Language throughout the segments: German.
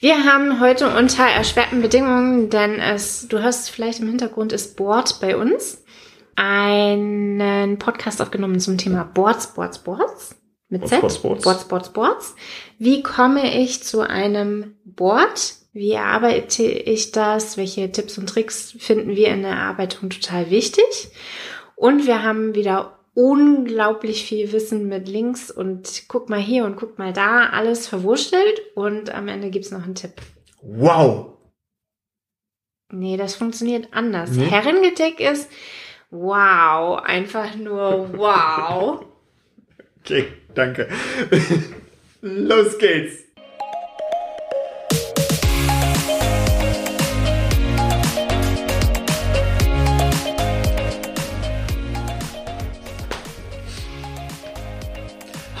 Wir haben heute unter erschwerten Bedingungen, denn es, du hörst vielleicht im Hintergrund, ist Board bei uns, einen Podcast aufgenommen zum Thema Boards, Boards, Boards. Mit Z. Boards, Boards. Boards, Boards, Boards. Wie komme ich zu einem Board? Wie erarbeite ich das? Welche Tipps und Tricks finden wir in der Erarbeitung total wichtig? Und wir haben wieder unglaublich viel Wissen mit Links und guck mal hier und guck mal da, alles verwurschtelt und am Ende gibt's noch einen Tipp. Wow. Nee, das funktioniert anders. Nee? Herrengedeck ist wow, einfach nur wow. Okay, danke. Los geht's.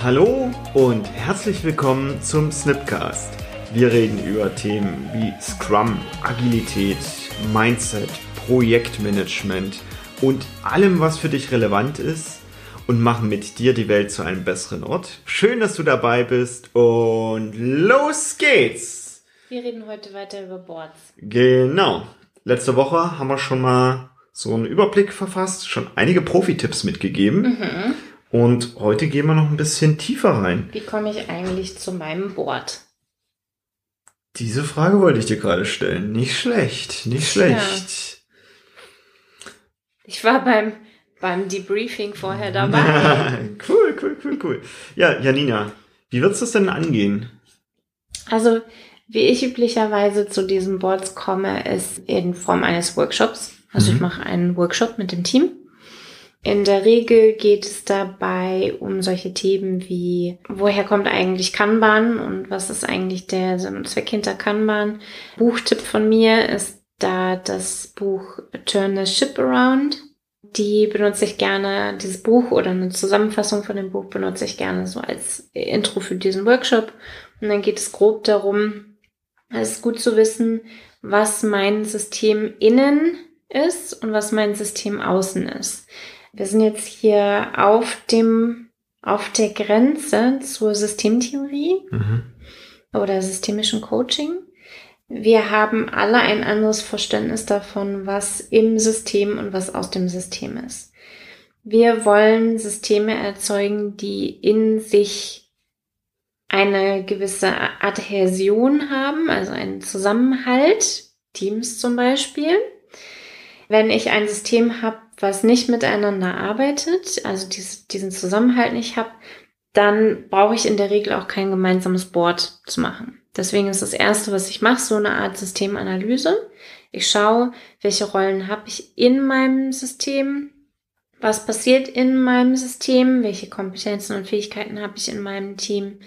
Hallo und herzlich willkommen zum Snipcast. Wir reden über Themen wie Scrum, Agilität, Mindset, Projektmanagement und allem, was für dich relevant ist und machen mit dir die Welt zu einem besseren Ort. Schön, dass du dabei bist und los geht's! Wir reden heute weiter über Boards. Genau. Letzte Woche haben wir schon mal so einen Überblick verfasst, schon einige Profi-Tipps mitgegeben. Und heute gehen wir noch ein bisschen tiefer rein. Wie komme ich eigentlich zu meinem Board? Diese Frage wollte ich dir gerade stellen. Nicht schlecht, nicht schlecht. Ich war beim, beim Debriefing vorher dabei. cool, cool, cool, cool. Ja, Janina, wie wird's das denn angehen? Also, wie ich üblicherweise zu diesen Boards komme, ist in Form eines Workshops. Also ich Mhm. mache einen Workshop mit dem Team. In der Regel geht es dabei um solche Themen wie, woher kommt eigentlich Kanban und was ist eigentlich der Sinn und Zweck hinter Kanban? Buchtipp von mir ist da das Buch Turn the Ship Around. Die benutze ich gerne, dieses Buch oder eine Zusammenfassung von dem Buch benutze ich gerne so als Intro für diesen Workshop. Und dann geht es grob darum, es ist gut zu wissen, was mein System innen ist und was mein System außen ist. Wir sind jetzt hier auf dem, auf der Grenze zur Systemtheorie Mhm. oder systemischen Coaching. Wir haben alle ein anderes Verständnis davon, was im System und was aus dem System ist. Wir wollen Systeme erzeugen, die in sich eine gewisse Adhäsion haben, also einen Zusammenhalt, Teams zum Beispiel. Wenn ich ein System habe, was nicht miteinander arbeitet, also dies, diesen Zusammenhalt nicht habe, dann brauche ich in der Regel auch kein gemeinsames Board zu machen. Deswegen ist das Erste, was ich mache, so eine Art Systemanalyse. Ich schaue, welche Rollen habe ich in meinem System, was passiert in meinem System, welche Kompetenzen und Fähigkeiten habe ich in meinem Team,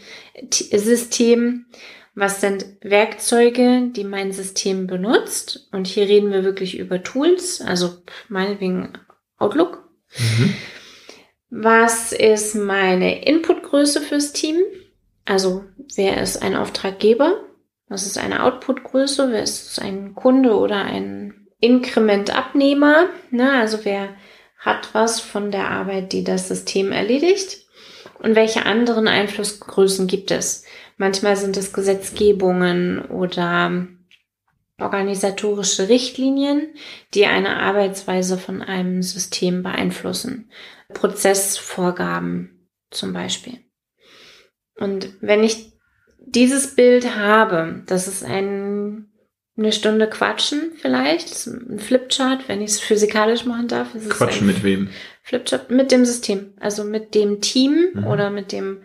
T System, was sind Werkzeuge, die mein System benutzt. Und hier reden wir wirklich über Tools, also meinetwegen Outlook. Mhm. Was ist meine Inputgröße fürs Team? Also wer ist ein Auftraggeber? Was ist eine Outputgröße? Wer ist ein Kunde oder ein Inkrementabnehmer? Ne? Also wer hat was von der Arbeit, die das System erledigt? Und welche anderen Einflussgrößen gibt es? Manchmal sind es Gesetzgebungen oder organisatorische Richtlinien, die eine Arbeitsweise von einem System beeinflussen. Prozessvorgaben zum Beispiel. Und wenn ich dieses Bild habe, das ist ein, eine Stunde Quatschen vielleicht, ein Flipchart, wenn ich es physikalisch machen darf. Quatschen mit wem? Flipchart mit dem System, also mit dem Team Mhm. oder mit dem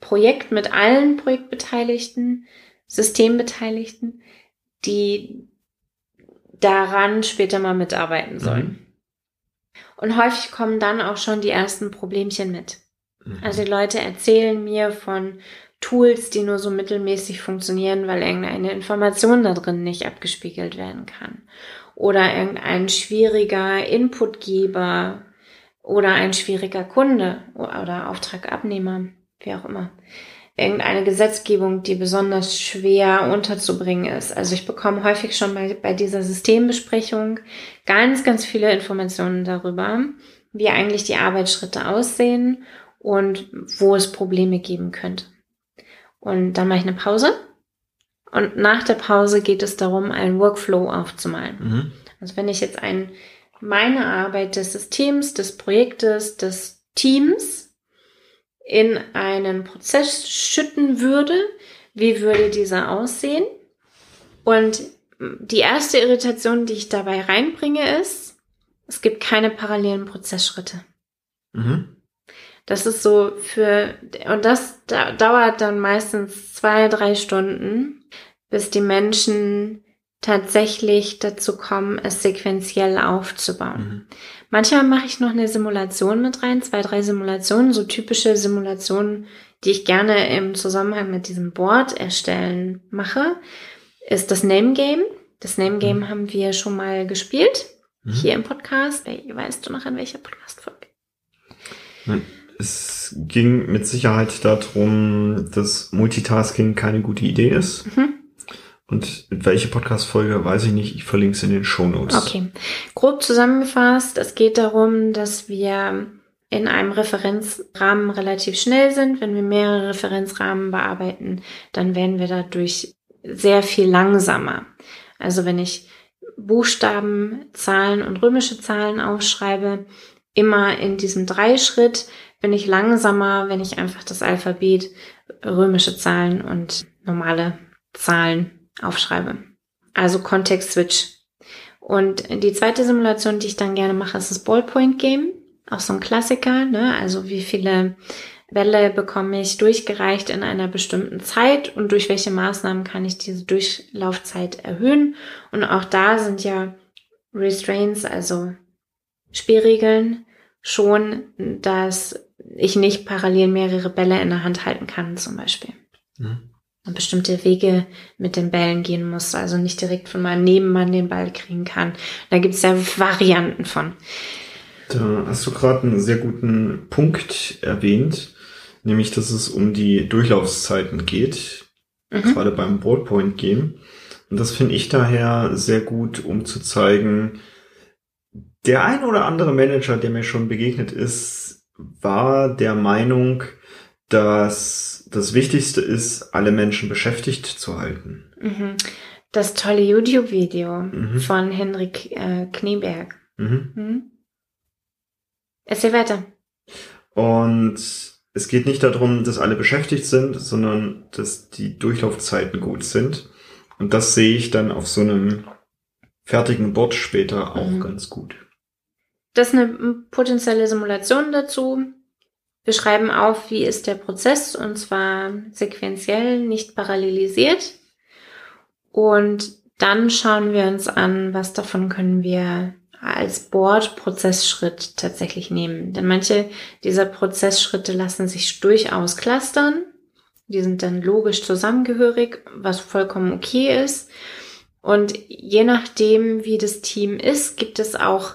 Projekt, mit allen Projektbeteiligten, Systembeteiligten, die daran später mal mitarbeiten sollen. Mhm. Und häufig kommen dann auch schon die ersten Problemchen mit. Mhm. Also die Leute erzählen mir von Tools, die nur so mittelmäßig funktionieren, weil irgendeine Information da drin nicht abgespiegelt werden kann. Oder irgendein schwieriger Inputgeber oder ein schwieriger Kunde oder Auftragabnehmer, wie auch immer. Irgendeine Gesetzgebung, die besonders schwer unterzubringen ist. Also ich bekomme häufig schon bei, bei dieser Systembesprechung ganz, ganz viele Informationen darüber, wie eigentlich die Arbeitsschritte aussehen und wo es Probleme geben könnte. Und dann mache ich eine Pause Und nach der Pause geht es darum, einen Workflow aufzumalen. Mhm. Also wenn ich jetzt ein, meine Arbeit des Systems, des Projektes, des Teams in einen Prozess schütten würde, wie würde dieser aussehen? Und die erste Irritation, die ich dabei reinbringe, ist, es gibt keine parallelen Prozessschritte. Mhm. Das ist so für, und das da, dauert dann meistens zwei, drei Stunden, bis die Menschen tatsächlich dazu kommen, es sequenziell aufzubauen. Mhm. Manchmal mache ich noch eine Simulation mit rein, zwei, drei Simulationen, so typische Simulationen, die ich gerne im Zusammenhang mit diesem Board erstellen mache, ist das Name Game. Das Name Game Mhm. haben wir schon mal gespielt, Mhm. hier im Podcast. Weißt du noch an welcher Podcast-Folge? Es ging mit Sicherheit darum, dass Multitasking keine gute Idee ist. Mhm. Und welche Podcast-Folge weiß ich nicht. Ich verlinke es in den Shownotes. Okay. Grob zusammengefasst, es geht darum, dass wir in einem Referenzrahmen relativ schnell sind. Wenn wir mehrere Referenzrahmen bearbeiten, dann werden wir dadurch sehr viel langsamer. Also wenn ich Buchstaben, Zahlen und römische Zahlen aufschreibe, immer in diesem Dreischritt bin ich langsamer, wenn ich einfach das Alphabet, römische Zahlen und normale Zahlen aufschreibe. Also Kontext-Switch. Und die zweite Simulation, die ich dann gerne mache, ist das Ballpoint-Game. Auch so ein Klassiker, ne? Also wie viele Bälle bekomme ich durchgereicht in einer bestimmten Zeit und durch welche Maßnahmen kann ich diese Durchlaufzeit erhöhen. Und auch da sind ja Restraints, also Spielregeln, schon, dass ich nicht parallel mehrere Bälle in der Hand halten kann, zum Beispiel. Mhm. Und bestimmte Wege mit den Bällen gehen muss, also nicht direkt von meinem Nebenmann den Ball kriegen kann. Da gibt es ja Varianten von. Da hast du gerade einen sehr guten Punkt erwähnt, nämlich dass es um die Durchlaufszeiten geht, Mhm. gerade beim Ballpoint Game. Und das finde ich daher sehr gut, um zu zeigen, der ein oder andere Manager, der mir schon begegnet ist, war der Meinung, dass das Wichtigste ist, alle Menschen beschäftigt zu halten. Mhm. Das tolle YouTube-Video Mhm. von Henrik äh, Knieberg. Mhm. Mhm. Erzähl weiter. Und es geht nicht darum, dass alle beschäftigt sind, sondern dass die Durchlaufzeiten gut sind. Und das sehe ich dann auf so einem fertigen Board später auch Mhm. ganz gut. Das ist eine potenzielle Simulation dazu. Wir schreiben auf, wie ist der Prozess und zwar sequenziell, nicht parallelisiert. Und dann schauen wir uns an, was davon können wir als Board-Prozessschritt tatsächlich nehmen. Denn manche dieser Prozessschritte lassen sich durchaus clustern. Die sind dann logisch zusammengehörig, was vollkommen okay ist. Und je nachdem, wie das Team ist, gibt es auch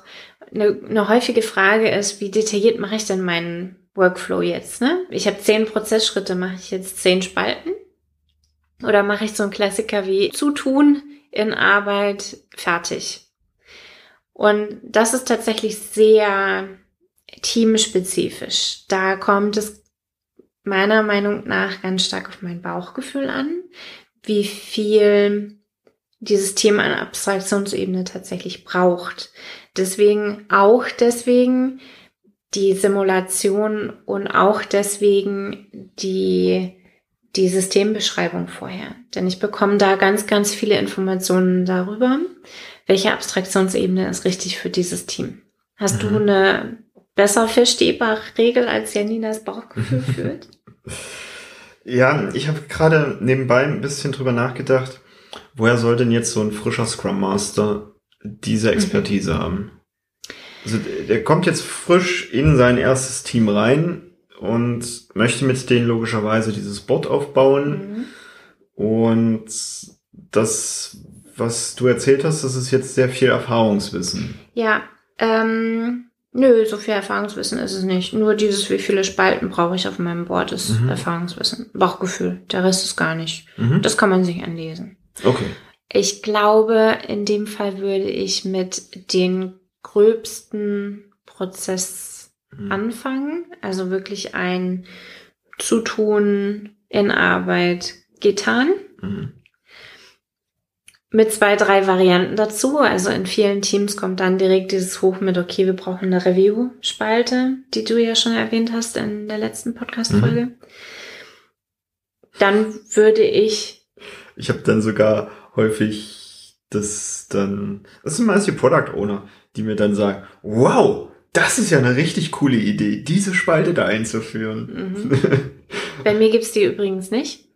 eine, eine häufige Frage ist, wie detailliert mache ich denn meinen Workflow jetzt? Ne? Ich habe zehn Prozessschritte, mache ich jetzt zehn Spalten? Oder mache ich so einen Klassiker wie Zutun in Arbeit fertig? Und das ist tatsächlich sehr teamspezifisch. Da kommt es meiner Meinung nach ganz stark auf mein Bauchgefühl an, wie viel dieses Thema an Abstraktionsebene tatsächlich braucht. Deswegen, auch deswegen die Simulation und auch deswegen die, die Systembeschreibung vorher. Denn ich bekomme da ganz, ganz viele Informationen darüber, welche Abstraktionsebene ist richtig für dieses Team. Hast Mhm. du eine besser verstehbare Regel, als Janinas Bauchgefühl führt? Ja, ich habe gerade nebenbei ein bisschen drüber nachgedacht, woher soll denn jetzt so ein frischer Scrum Master diese Expertise haben? Also der kommt jetzt frisch in sein erstes Team rein und möchte mit denen logischerweise dieses Board aufbauen. Mhm. Und das, was du erzählt hast, das ist jetzt sehr viel Erfahrungswissen. Ja, ähm, nö, so viel Erfahrungswissen ist es nicht. Nur dieses, wie viele Spalten brauche ich auf meinem Board, ist Mhm. Erfahrungswissen. Bauchgefühl. Der Rest ist gar nicht. Mhm. Das kann man sich anlesen. Okay. Ich glaube, in dem Fall würde ich mit den gröbsten Prozess Mhm. anfangen. Also wirklich ein Zutun in Arbeit getan. Mhm. mit zwei, drei Varianten dazu. Also in vielen Teams kommt dann direkt dieses Hoch mit, okay, wir brauchen eine Review-Spalte, die du ja schon erwähnt hast in der letzten Podcast-Folge. Mhm. Dann würde ich. Ich habe dann sogar häufig das dann, das sind meist die Product Owner, die mir dann sagen, wow, das ist ja eine richtig coole Idee, diese Spalte da einzuführen. Mhm. bei mir gibt's die übrigens nicht.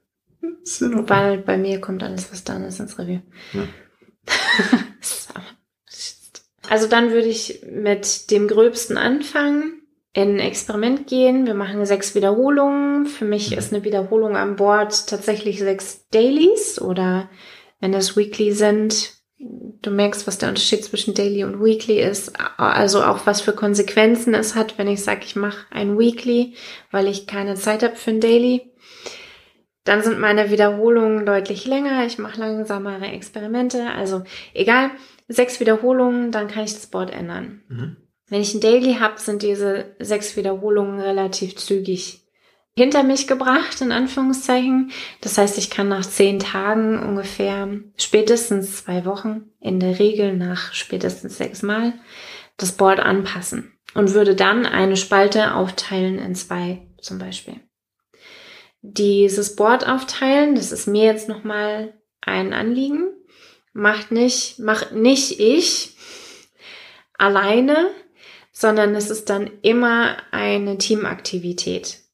Weil bei mir kommt alles, was dann ist, ins Review. Ja. also dann würde ich mit dem Gröbsten anfangen, in ein Experiment gehen. Wir machen sechs Wiederholungen. Für mich mhm. ist eine Wiederholung an Bord tatsächlich sechs Dailies oder wenn das Weekly sind, du merkst, was der Unterschied zwischen Daily und Weekly ist, also auch was für Konsequenzen es hat, wenn ich sage, ich mache ein Weekly, weil ich keine Zeit habe für ein Daily. Dann sind meine Wiederholungen deutlich länger, ich mache langsamere Experimente, also egal, sechs Wiederholungen, dann kann ich das Board ändern. Mhm. Wenn ich ein Daily habe, sind diese sechs Wiederholungen relativ zügig hinter mich gebracht, in Anführungszeichen. Das heißt, ich kann nach zehn Tagen ungefähr, spätestens zwei Wochen, in der Regel nach spätestens sechs Mal, das Board anpassen und würde dann eine Spalte aufteilen in zwei zum Beispiel. Dieses Board aufteilen, das ist mir jetzt nochmal ein Anliegen, macht nicht, macht nicht ich alleine, sondern es ist dann immer eine Teamaktivität.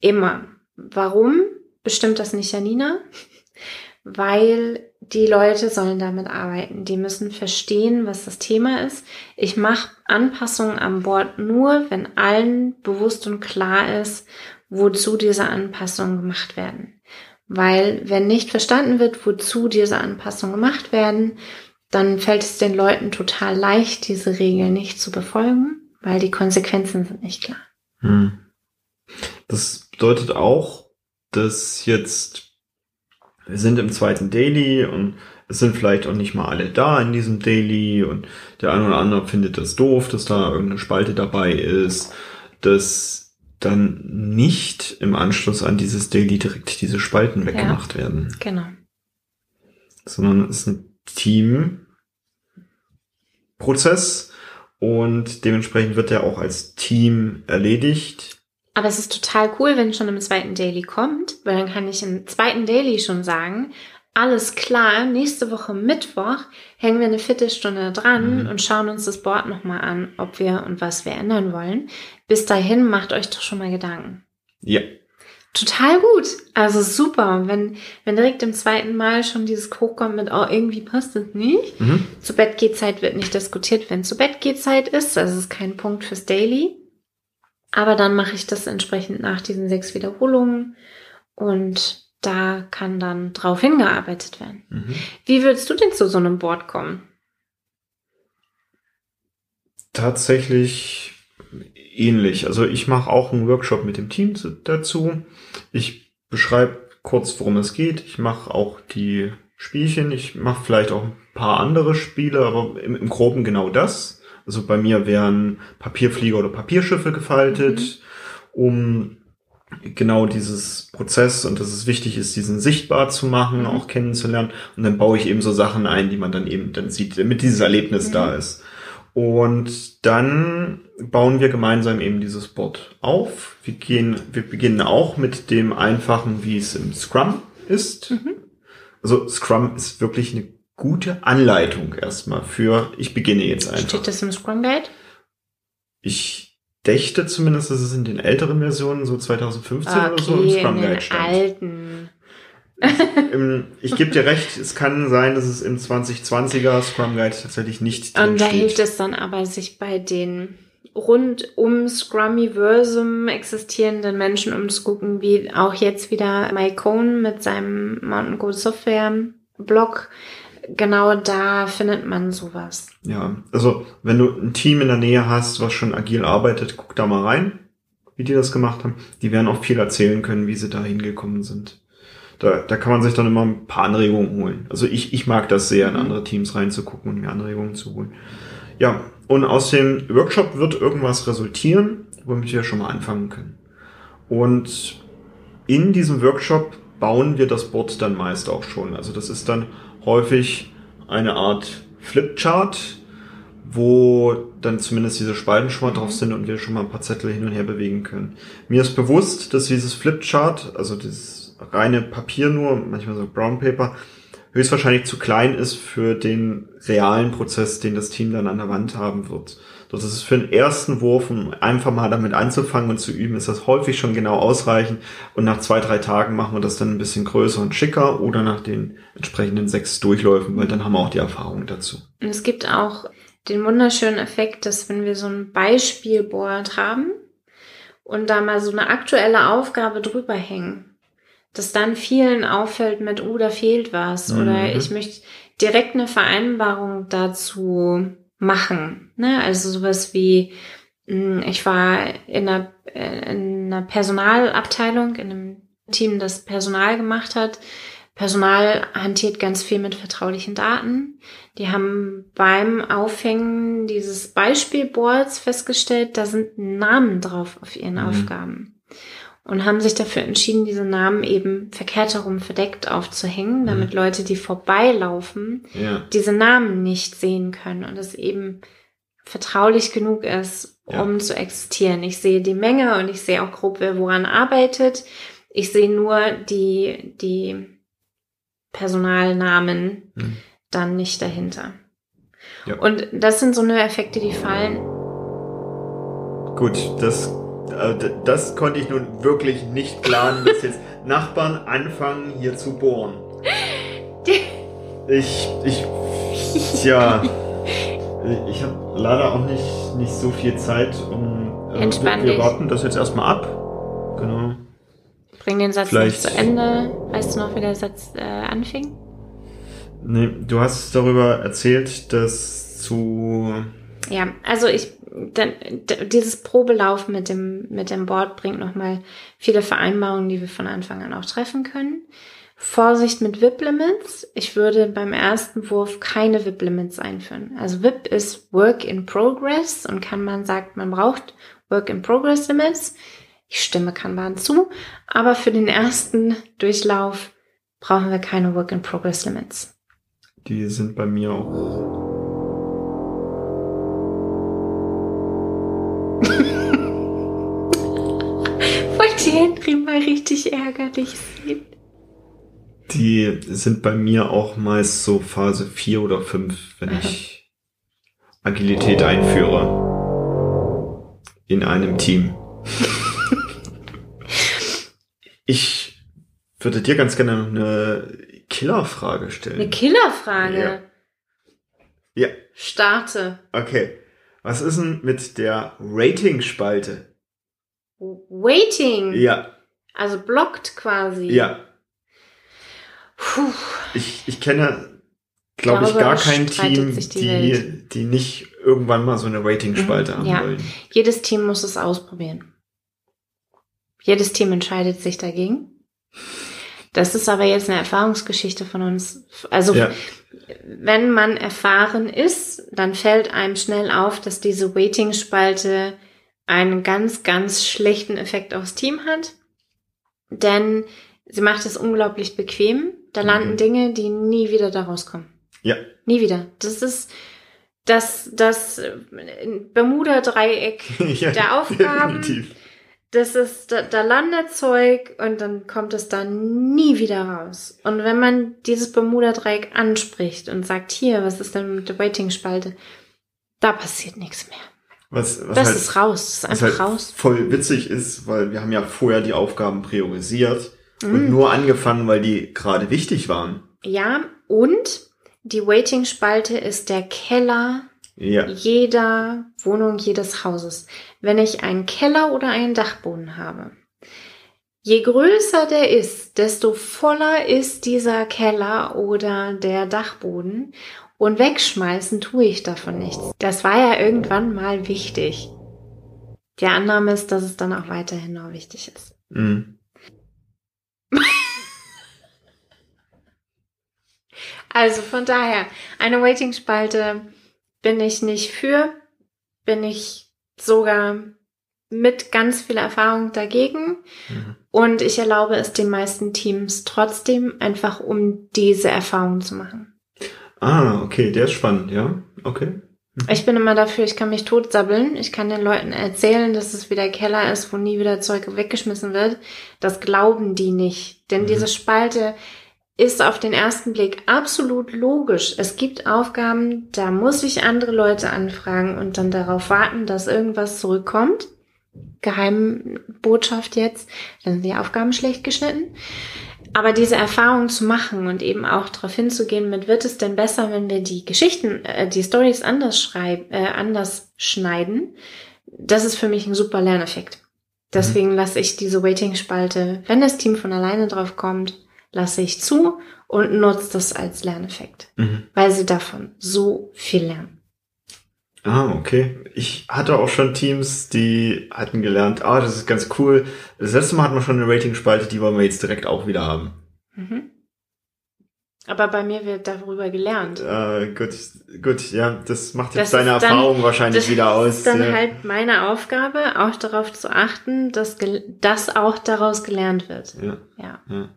Immer. Warum bestimmt das nicht Janina? Weil die Leute sollen damit arbeiten. Die müssen verstehen, was das Thema ist. Ich mache Anpassungen an Bord nur, wenn allen bewusst und klar ist, wozu diese Anpassungen gemacht werden. Weil wenn nicht verstanden wird, wozu diese Anpassungen gemacht werden, dann fällt es den Leuten total leicht, diese Regeln nicht zu befolgen, weil die Konsequenzen sind nicht klar. Hm. Das bedeutet auch, dass jetzt wir sind im zweiten Daily und es sind vielleicht auch nicht mal alle da in diesem Daily und der eine oder andere findet das doof, dass da irgendeine Spalte dabei ist, dass dann nicht im Anschluss an dieses Daily direkt diese Spalten weggemacht ja, werden. Genau. Sondern es ist ein Teamprozess und dementsprechend wird er auch als Team erledigt aber es ist total cool, wenn schon im zweiten Daily kommt, weil dann kann ich im zweiten Daily schon sagen, alles klar, nächste Woche Mittwoch hängen wir eine Viertelstunde dran mhm. und schauen uns das Board nochmal an, ob wir und was wir ändern wollen. Bis dahin macht euch doch schon mal Gedanken. Ja. Total gut. Also super. Wenn, wenn direkt im zweiten Mal schon dieses hochkommt mit, oh, irgendwie passt es nicht. Mhm. Zu Bett geht Zeit wird nicht diskutiert, wenn zu Bett geht Zeit ist. Das ist kein Punkt fürs Daily. Aber dann mache ich das entsprechend nach diesen sechs Wiederholungen und da kann dann drauf hingearbeitet werden. Mhm. Wie würdest du denn zu so einem Board kommen? Tatsächlich ähnlich. Also ich mache auch einen Workshop mit dem Team dazu. Ich beschreibe kurz, worum es geht. Ich mache auch die Spielchen. Ich mache vielleicht auch ein paar andere Spiele, aber im, im Groben genau das. Also bei mir wären Papierflieger oder Papierschiffe gefaltet, mhm. um genau dieses Prozess und dass es wichtig ist, diesen sichtbar zu machen, mhm. auch kennenzulernen. Und dann baue ich eben so Sachen ein, die man dann eben dann sieht, damit dieses Erlebnis mhm. da ist. Und dann bauen wir gemeinsam eben dieses Board auf. Wir gehen, wir beginnen auch mit dem einfachen, wie es im Scrum ist. Mhm. Also Scrum ist wirklich eine gute Anleitung erstmal für, ich beginne jetzt einfach. Steht das im Scrum Guide? Ich dächte zumindest, dass es in den älteren Versionen, so 2015 okay, oder so, im Scrum Guide stand. alten. Im, ich gebe dir recht, es kann sein, dass es im 2020er Scrum Guide tatsächlich nicht drin Und da steht. hilft es dann aber, sich bei den rund um Scrummiversum existierenden Menschen umzugucken, wie auch jetzt wieder Mike Cohn mit seinem Mountain Goat Software Blog genau da findet man sowas. Ja, also wenn du ein Team in der Nähe hast, was schon agil arbeitet, guck da mal rein, wie die das gemacht haben. Die werden auch viel erzählen können, wie sie da hingekommen sind. Da, da kann man sich dann immer ein paar Anregungen holen. Also ich, ich mag das sehr, in mhm. andere Teams reinzugucken und mir Anregungen zu holen. Ja, und aus dem Workshop wird irgendwas resultieren, womit wir schon mal anfangen können. Und in diesem Workshop bauen wir das Board dann meist auch schon. Also das ist dann häufig eine Art Flipchart, wo dann zumindest diese Spalten schon mal drauf sind und wir schon mal ein paar Zettel hin und her bewegen können. Mir ist bewusst, dass dieses Flipchart, also dieses reine Papier nur, manchmal so Brown Paper, höchstwahrscheinlich zu klein ist für den realen Prozess, den das Team dann an der Wand haben wird. Das ist für den ersten Wurf, um einfach mal damit anzufangen und zu üben, ist das häufig schon genau ausreichend. Und nach zwei, drei Tagen machen wir das dann ein bisschen größer und schicker oder nach den entsprechenden sechs Durchläufen, weil dann haben wir auch die Erfahrung dazu. Und es gibt auch den wunderschönen Effekt, dass wenn wir so ein Beispielboard haben und da mal so eine aktuelle Aufgabe drüber hängen, dass dann vielen auffällt mit, oh, da fehlt was mhm. oder ich möchte direkt eine Vereinbarung dazu machen. Ne? Also sowas wie, hm, ich war in einer, äh, in einer Personalabteilung, in einem Team, das Personal gemacht hat. Personal hantiert ganz viel mit vertraulichen Daten. Die haben beim Aufhängen dieses Beispielboards festgestellt, da sind Namen drauf auf ihren mhm. Aufgaben und haben sich dafür entschieden, diese Namen eben verkehrt herum verdeckt aufzuhängen, mhm. damit mhm. Leute, die vorbeilaufen, ja. diese Namen nicht sehen können und es eben vertraulich genug ist, ja. um zu existieren. Ich sehe die Menge und ich sehe auch grob, wer woran arbeitet. Ich sehe nur die, die Personalnamen mhm. dann nicht dahinter. Ja. Und das sind so eine Effekte, die fallen. Gut, das das konnte ich nun wirklich nicht planen, dass jetzt Nachbarn anfangen hier zu bohren. Ich, ich, tja, ich habe leider auch nicht, nicht so viel Zeit, um. Äh, Entspann wir, wir warten das jetzt erstmal ab. Genau. Bring den Satz Vielleicht. nicht zu Ende. Weißt du noch, wie der Satz äh, anfing? Nee, du hast darüber erzählt, dass zu. Ja, also ich dann, dieses Probelaufen mit dem, mit dem Board bringt nochmal viele Vereinbarungen, die wir von Anfang an auch treffen können. Vorsicht mit VIP-Limits. Ich würde beim ersten Wurf keine VIP-Limits einführen. Also VIP ist Work in Progress und Kanban sagt, man braucht Work in Progress Limits. Ich stimme Kanban zu, aber für den ersten Durchlauf brauchen wir keine Work in Progress Limits. Die sind bei mir auch Henry mal richtig ärgerlich sehen. Die sind bei mir auch meist so Phase 4 oder 5, wenn ich Agilität einführe. In einem Team. ich würde dir ganz gerne noch eine Killerfrage stellen. Eine Killerfrage? Ja. ja. Starte. Okay. Was ist denn mit der Rating-Spalte? Waiting. Ja. Also blockt quasi. Ja. Puh. Ich, ich kenne, glaube ich, gar kein Team, die, die, die nicht irgendwann mal so eine Rating-Spalte mhm, haben ja. wollen. Jedes Team muss es ausprobieren. Jedes Team entscheidet sich dagegen. Das ist aber jetzt eine Erfahrungsgeschichte von uns. Also, ja. wenn man erfahren ist, dann fällt einem schnell auf, dass diese Waiting-Spalte einen ganz, ganz schlechten Effekt aufs Team hat. Denn sie macht es unglaublich bequem. Da mhm. landen Dinge, die nie wieder da rauskommen. Ja. Nie wieder. Das ist das, das Bermuda-Dreieck ja, der Aufgaben. Definitiv. Das ist, da, da landet Zeug und dann kommt es da nie wieder raus. Und wenn man dieses Bermuda-Dreieck anspricht und sagt, hier, was ist denn mit der Waiting-Spalte? Da passiert nichts mehr. Was, was das halt, ist raus, das ist einfach halt raus. Voll witzig ist, weil wir haben ja vorher die Aufgaben priorisiert mm. und nur angefangen, weil die gerade wichtig waren. Ja, und die Waiting-Spalte ist der Keller ja. jeder Wohnung, jedes Hauses. Wenn ich einen Keller oder einen Dachboden habe, je größer der ist, desto voller ist dieser Keller oder der Dachboden und wegschmeißen tue ich davon nichts. Das war ja irgendwann mal wichtig. Die Annahme ist, dass es dann auch weiterhin noch wichtig ist. Mhm. also von daher, eine Waiting-Spalte bin ich nicht für, bin ich sogar mit ganz viel Erfahrung dagegen. Mhm. Und ich erlaube es den meisten Teams trotzdem, einfach um diese Erfahrung zu machen. Ah, okay, der ist spannend, ja. Okay. Ich bin immer dafür, ich kann mich totsabbeln. Ich kann den Leuten erzählen, dass es wieder Keller ist, wo nie wieder Zeug weggeschmissen wird. Das glauben die nicht. Denn mhm. diese Spalte ist auf den ersten Blick absolut logisch. Es gibt Aufgaben, da muss ich andere Leute anfragen und dann darauf warten, dass irgendwas zurückkommt. Geheimbotschaft jetzt, dann sind die Aufgaben schlecht geschnitten. Aber diese Erfahrung zu machen und eben auch darauf hinzugehen, mit wird es denn besser, wenn wir die Geschichten, äh, die Stories anders schreiben, äh, anders schneiden, das ist für mich ein super Lerneffekt. Deswegen mhm. lasse ich diese Waiting-Spalte, wenn das Team von alleine drauf kommt, lasse ich zu und nutze das als Lerneffekt, mhm. weil sie davon so viel lernen. Ah, okay. Ich hatte auch schon Teams, die hatten gelernt, ah, das ist ganz cool. Das letzte Mal hatten wir schon eine Rating-Spalte, die wollen wir jetzt direkt auch wieder haben. Mhm. Aber bei mir wird darüber gelernt. Äh, gut, gut, ja, das macht jetzt das deine Erfahrung dann, wahrscheinlich wieder aus. Das ist dann ja. halt meine Aufgabe, auch darauf zu achten, dass das auch daraus gelernt wird. Ja. ja. ja.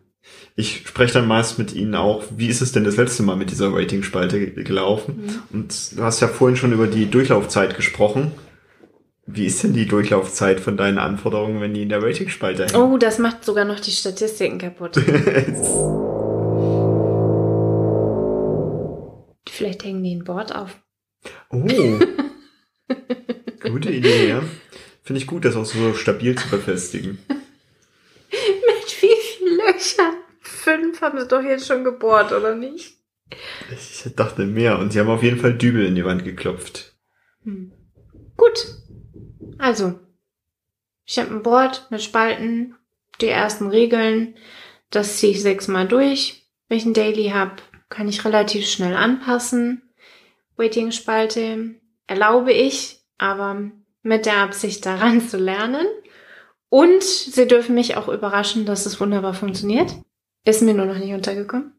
Ich spreche dann meist mit ihnen auch, wie ist es denn das letzte Mal mit dieser Rating-Spalte gelaufen? Mhm. Und du hast ja vorhin schon über die Durchlaufzeit gesprochen. Wie ist denn die Durchlaufzeit von deinen Anforderungen, wenn die in der Rating-Spalte hängen? Oh, das macht sogar noch die Statistiken kaputt. Vielleicht hängen die ein Board auf. Oh. Gute Idee, ja. Finde ich gut, das auch so stabil zu befestigen. Fünf haben sie doch jetzt schon gebohrt, oder nicht? Ich dachte mehr. Und sie haben auf jeden Fall Dübel in die Wand geklopft. Hm. Gut. Also, ich habe ein Board mit Spalten, die ersten Regeln. Das ziehe ich sechsmal durch. Wenn ich ein Daily habe, kann ich relativ schnell anpassen. Waiting-Spalte erlaube ich, aber mit der Absicht daran zu lernen. Und sie dürfen mich auch überraschen, dass es wunderbar funktioniert. Ist mir nur noch nicht untergekommen.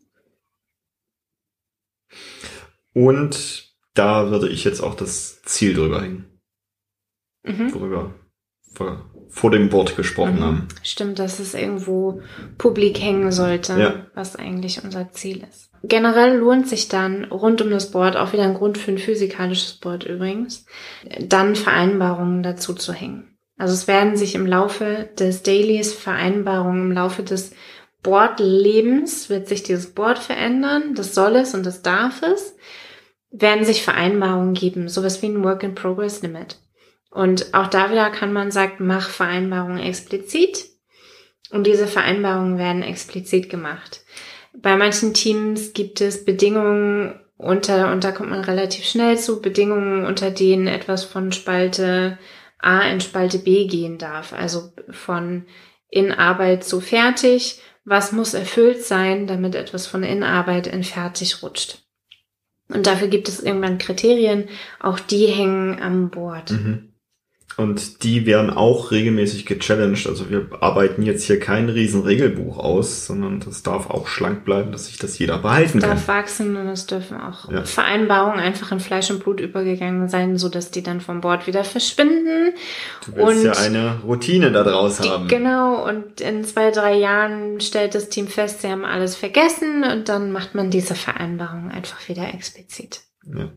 Und da würde ich jetzt auch das Ziel drüber hängen. Mhm. Worüber wir vor dem Board gesprochen mhm. haben. Stimmt, dass es irgendwo publik hängen sollte, ja. was eigentlich unser Ziel ist. Generell lohnt sich dann rund um das Board, auch wieder ein Grund für ein physikalisches Board übrigens, dann Vereinbarungen dazu zu hängen. Also es werden sich im Laufe des Dailies Vereinbarungen, im Laufe des Boardlebens wird sich dieses Board verändern, das soll es und das darf es, werden sich Vereinbarungen geben, sowas wie ein Work-in-Progress-Limit. Und auch da wieder kann man sagen, mach Vereinbarungen explizit und diese Vereinbarungen werden explizit gemacht. Bei manchen Teams gibt es Bedingungen unter, und da kommt man relativ schnell zu, Bedingungen, unter denen etwas von Spalte A in Spalte B gehen darf. Also von in Arbeit zu fertig. Was muss erfüllt sein, damit etwas von in Arbeit in fertig rutscht? Und dafür gibt es irgendwann Kriterien, auch die hängen am Board. Mhm. Und die werden auch regelmäßig gechallenged. Also wir arbeiten jetzt hier kein riesen Regelbuch aus, sondern das darf auch schlank bleiben, dass sich das jeder behalten es kann. darf wachsen und es dürfen auch ja. Vereinbarungen einfach in Fleisch und Blut übergegangen sein, so dass die dann vom Bord wieder verschwinden. Du willst und ja eine Routine da draus haben. Genau. Und in zwei, drei Jahren stellt das Team fest, sie haben alles vergessen und dann macht man diese Vereinbarung einfach wieder explizit. Ja.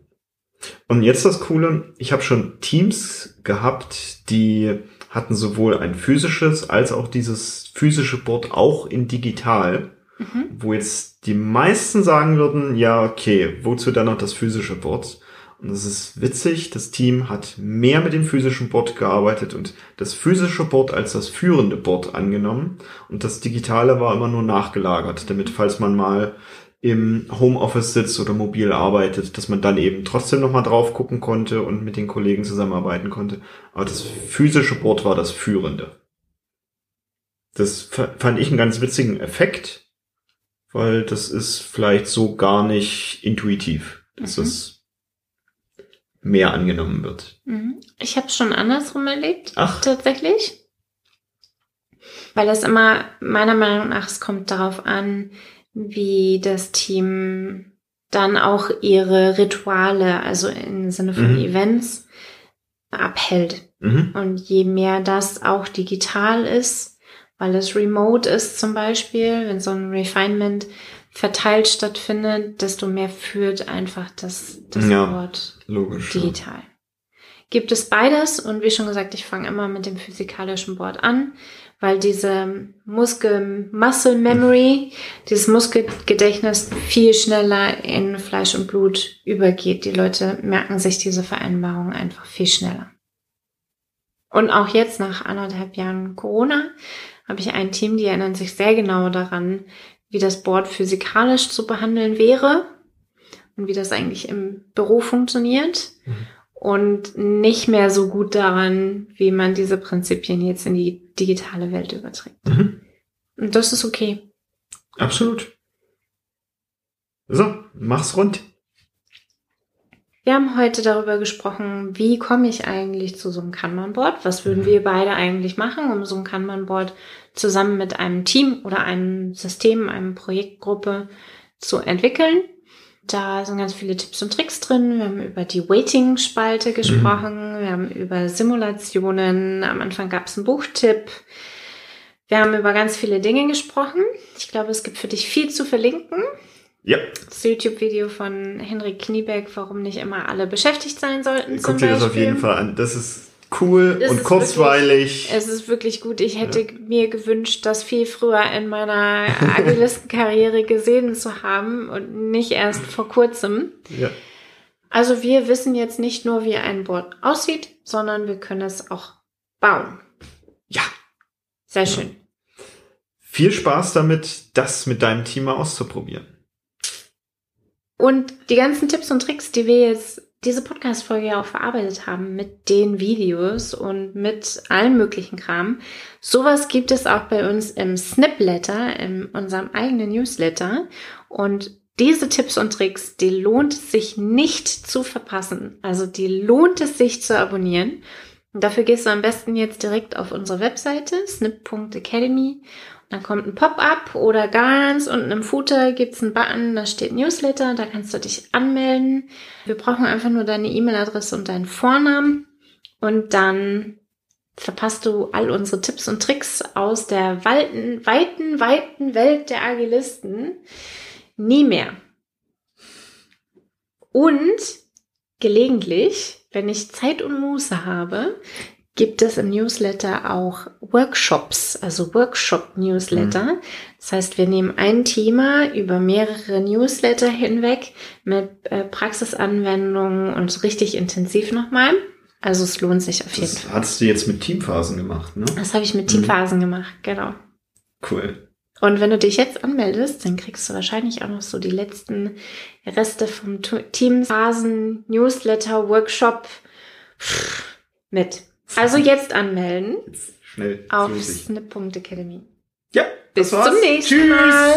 Und jetzt das Coole, ich habe schon Teams gehabt, die hatten sowohl ein physisches als auch dieses physische Board auch in digital, mhm. wo jetzt die meisten sagen würden, ja, okay, wozu dann noch das physische Board? Und das ist witzig, das Team hat mehr mit dem physischen Board gearbeitet und das physische Board als das führende Board angenommen und das digitale war immer nur nachgelagert, damit falls man mal im Homeoffice sitzt oder mobil arbeitet, dass man dann eben trotzdem nochmal drauf gucken konnte und mit den Kollegen zusammenarbeiten konnte. Aber das physische Board war das führende. Das fand ich einen ganz witzigen Effekt, weil das ist vielleicht so gar nicht intuitiv, dass mhm. das mehr angenommen wird. Mhm. Ich habe schon andersrum erlebt, Ach. tatsächlich. Weil das immer, meiner Meinung nach, es kommt darauf an, wie das Team dann auch ihre Rituale, also im Sinne von mhm. Events, abhält. Mhm. Und je mehr das auch digital ist, weil es remote ist zum Beispiel, wenn so ein Refinement verteilt stattfindet, desto mehr führt einfach das, das Ja, Wort Logisch. ja. digital. Gibt es beides und wie schon gesagt, ich fange immer mit dem physikalischen Board an, weil diese Muskel Muscle Memory, dieses Muskelgedächtnis viel schneller in Fleisch und Blut übergeht. Die Leute merken sich diese Vereinbarung einfach viel schneller. Und auch jetzt nach anderthalb Jahren Corona habe ich ein Team, die erinnern sich sehr genau daran, wie das Board physikalisch zu behandeln wäre und wie das eigentlich im Büro funktioniert Mhm. Und nicht mehr so gut daran, wie man diese Prinzipien jetzt in die digitale Welt überträgt. Mhm. Und das ist okay. Absolut. So, mach's rund. Wir haben heute darüber gesprochen, wie komme ich eigentlich zu so einem Kanban-Board? Was würden wir beide eigentlich machen, um so ein Kanban-Board zusammen mit einem Team oder einem System, einem Projektgruppe zu entwickeln? Da sind ganz viele Tipps und Tricks drin. Wir haben über die Waiting-Spalte gesprochen. Wir haben über Simulationen. Am Anfang gab es einen Buchtipp. Wir haben über ganz viele Dinge gesprochen. Ich glaube, es gibt für dich viel zu verlinken. Ja, Das YouTube-Video von Henrik Kniebeck, warum nicht immer alle beschäftigt sein sollten. guck dir das auf jeden Fall an. Das ist cool Das und kurzweilig. Es ist wirklich gut. Ich hätte mir gewünscht, das viel früher in meiner Agilistenkarriere gesehen zu haben und nicht erst vor kurzem. ja. Also wir wissen jetzt nicht nur, wie ein Board aussieht, sondern wir können es auch bauen. ja, Sehr schön. viel Spaß damit, das mit deinem Team mal auszuprobieren. Und die ganzen Tipps und Tricks, die wir jetzt diese Podcast-Folge ja auch verarbeitet haben mit den Videos und mit allem möglichen Kram. Sowas gibt es auch bei uns im Snip-Letter, in unserem eigenen Newsletter. Und diese Tipps und Tricks, die lohnt es sich nicht zu verpassen. Also die lohnt es sich zu abonnieren. Und dafür gehst du am besten jetzt direkt auf unsere Webseite snip.academy dann kommt ein Pop-up oder ganz unten im Footer gibt's einen Button, da steht Newsletter, da kannst du dich anmelden. Wir brauchen einfach nur deine E-Mail-Adresse und deinen Vornamen und dann verpasst du all unsere Tipps und Tricks aus der weiten, weiten, weiten Welt der Agilisten nie mehr. Und gelegentlich, wenn ich Zeit und Muße habe, gibt es im Newsletter auch Workshops, also Workshop-Newsletter. Das heißt, wir nehmen ein Thema über mehrere Newsletter hinweg mit äh, Praxisanwendungen und so richtig intensiv nochmal. Also es lohnt sich auf jeden Das Fall. hattest du jetzt mit Teamphasen gemacht, ne? Das habe ich mit Teamphasen gemacht, genau. Cool. Und wenn du dich jetzt anmeldest, dann kriegst du wahrscheinlich auch noch so die letzten Reste vom Teamphasen Newsletter Workshop mit. Also jetzt anmelden Jetzt schnell. auf snip.academy. Ja, Bis zum nächsten Tschüss. Mal.